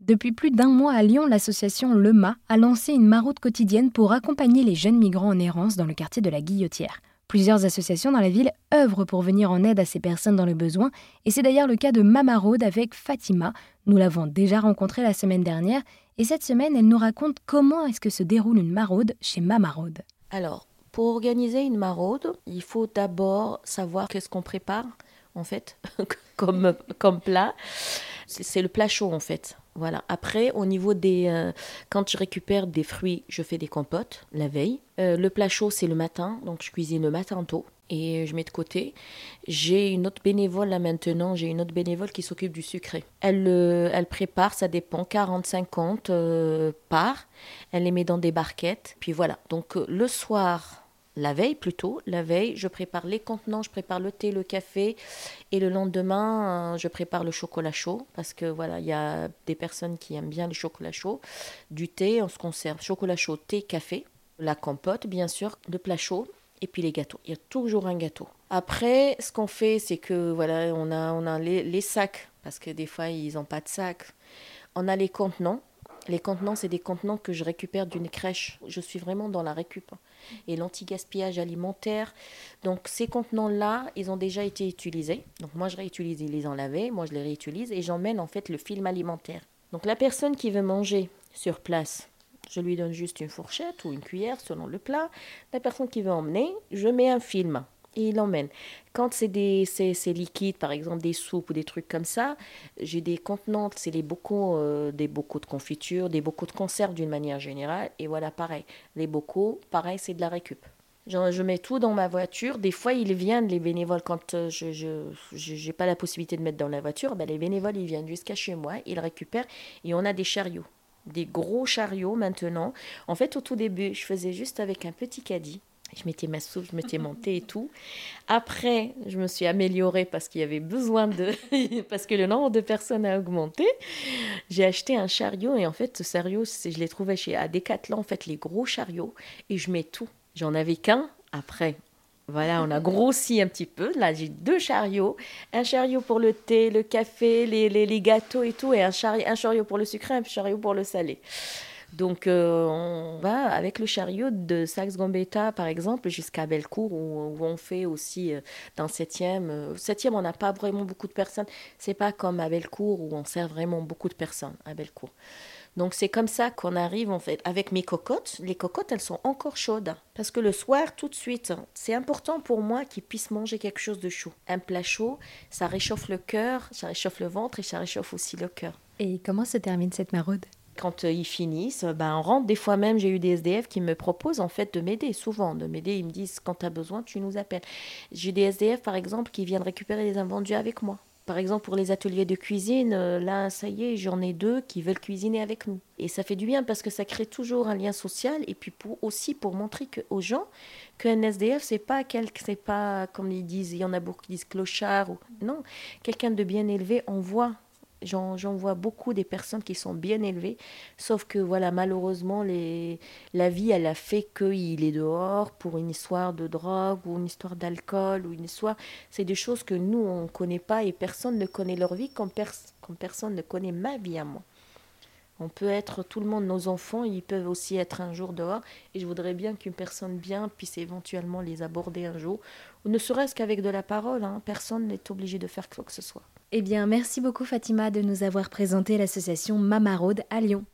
Depuis plus d'un mois à Lyon, l'association LEMA a lancé une maraude quotidienne pour accompagner les jeunes migrants en errance dans le quartier de la Guillotière. Plusieurs associations dans la ville œuvrent pour venir en aide à ces personnes dans le besoin, et c'est d'ailleurs le cas de Mamaraude avec Fatima. Nous l'avons déjà rencontrée la semaine dernière, et cette semaine, elle nous raconte comment est-ce que se déroule une maraude chez Mamaraude. Alors, pour organiser une maraude, il faut d'abord savoir qu'est-ce qu'on prépare, en fait, comme, comme plat. C'est le plat chaud, en fait. Voilà. Après, au niveau des. Euh, quand je récupère des fruits, je fais des compotes la veille. Euh, le plat chaud, c'est le matin. Donc, je cuisine le matin tôt et je mets de côté. J'ai une autre bénévole là maintenant, j'ai une autre bénévole qui s'occupe du sucré. Elle, euh, elle prépare, ça dépend, 40-50 par. Elle les met dans des barquettes. Puis voilà. Donc, le soir, la veille plutôt, la veille, je prépare les contenants, je prépare le thé, le café, et le lendemain, euh, je prépare le chocolat chaud, parce que voilà, il y a des personnes qui aiment bien le chocolat chaud, du thé, on se conserve chocolat chaud, thé, café, la compote, bien sûr, le plat chaud, et puis les gâteaux. Il y a toujours un gâteau. Après, ce qu'on fait, c'est que voilà, on a, on a les, les sacs, parce que des fois, ils n'ont pas de sacs. On a les contenants, les contenants, c'est des contenants que je récupère d'une crèche. Je suis vraiment dans la récup. Et l'anti-gaspillage alimentaire. Donc, ces contenants-là, ils ont déjà été utilisés. Donc, moi, je réutilise, les lavés. Moi, je les réutilise et j'emmène en fait le film alimentaire. Donc, la personne qui veut manger sur place, je lui donne juste une fourchette ou une cuillère selon le plat. La personne qui veut emmener, je mets un film il l'emmène. Quand c'est des c'est, liquide, par exemple des soupes ou des trucs comme ça, j'ai des contenants, c'est les bocaux, euh, des bocaux de confiture, des bocaux de conserve d'une manière générale. Et voilà, pareil. Les bocaux, pareil, c'est de la récup. Je, mets tout dans ma voiture. Des fois, ils viennent, les bénévoles, quand euh, je n'ai pas la possibilité de mettre dans la voiture, ben, les bénévoles, ils viennent jusqu'à chez moi, ils récupèrent et on a des chariots. Des gros chariots maintenant. En fait, au tout début, je faisais juste avec un petit caddie je mettais ma soupe, je mettais mon thé et tout. Après, je me suis améliorée parce qu'il y avait besoin de... parce que le nombre de personnes a augmenté. J'ai acheté un chariot et en fait, ce chariot, je l'ai trouvé chez à Decathlon, en fait, les gros chariots. Et je mets tout. J'en avais qu'un. Après, voilà, on a grossi un petit peu. Là, j'ai deux chariots. Un chariot pour le thé, le café, les, les, les gâteaux et tout. Et un chariot, un chariot pour le sucré, un chariot pour le salé. Donc, euh, on va avec le chariot de Saxe-Gambetta, par exemple, jusqu'à Bellecour, où, on fait aussi euh, dans 7e. 7e, on n'a pas vraiment beaucoup de personnes. C'est pas comme à Bellecour, où on sert vraiment beaucoup de personnes à Bellecour. Donc c'est comme ça qu'on arrive en fait avec mes cocottes. Les cocottes, elles sont encore chaudes parce que le soir, tout de suite, c'est important pour moi qu'ils puissent manger quelque chose de chaud. Un plat chaud, ça réchauffe le cœur, ça réchauffe le ventre et ça réchauffe aussi le cœur. Et comment se termine cette maraude? Quand euh, ils finissent, ben, on rentre. Des fois même, j'ai eu des SDF qui me proposent en fait de m'aider, souvent de m'aider. Ils me disent quand tu as besoin, tu nous appelles. J'ai des SDF par exemple qui viennent récupérer les invendus avec moi. Par exemple, pour les ateliers de cuisine, euh, là, ça y est, j'en ai deux qui veulent cuisiner avec nous. Et ça fait du bien parce que ça crée toujours un lien social et puis aussi pour montrer aux gens qu'un SDF, c'est pas quelque, c'est pas comme ils disent, il y en a beaucoup qui disent clochard ou non, quelqu'un de bien élevé, on voit J'en vois beaucoup des personnes qui sont bien élevées, sauf que voilà, malheureusement, les, la vie, elle a fait qu'il est dehors pour une histoire de drogue ou une histoire d'alcool ou une histoire. C'est des choses que nous, on ne connaît pas et personne ne connaît leur vie comme, comme personne ne connaît ma vie à moi. On peut être tout le monde, nos enfants, ils peuvent aussi être un jour dehors. Et je voudrais bien qu'une personne bien puisse éventuellement les aborder un jour. Ou ne serait-ce qu'avec de la parole. Hein. Personne n'est obligé de faire quoi que ce soit. Eh bien, merci beaucoup Fatima de nous avoir présenté l'association Mamaraude à Lyon.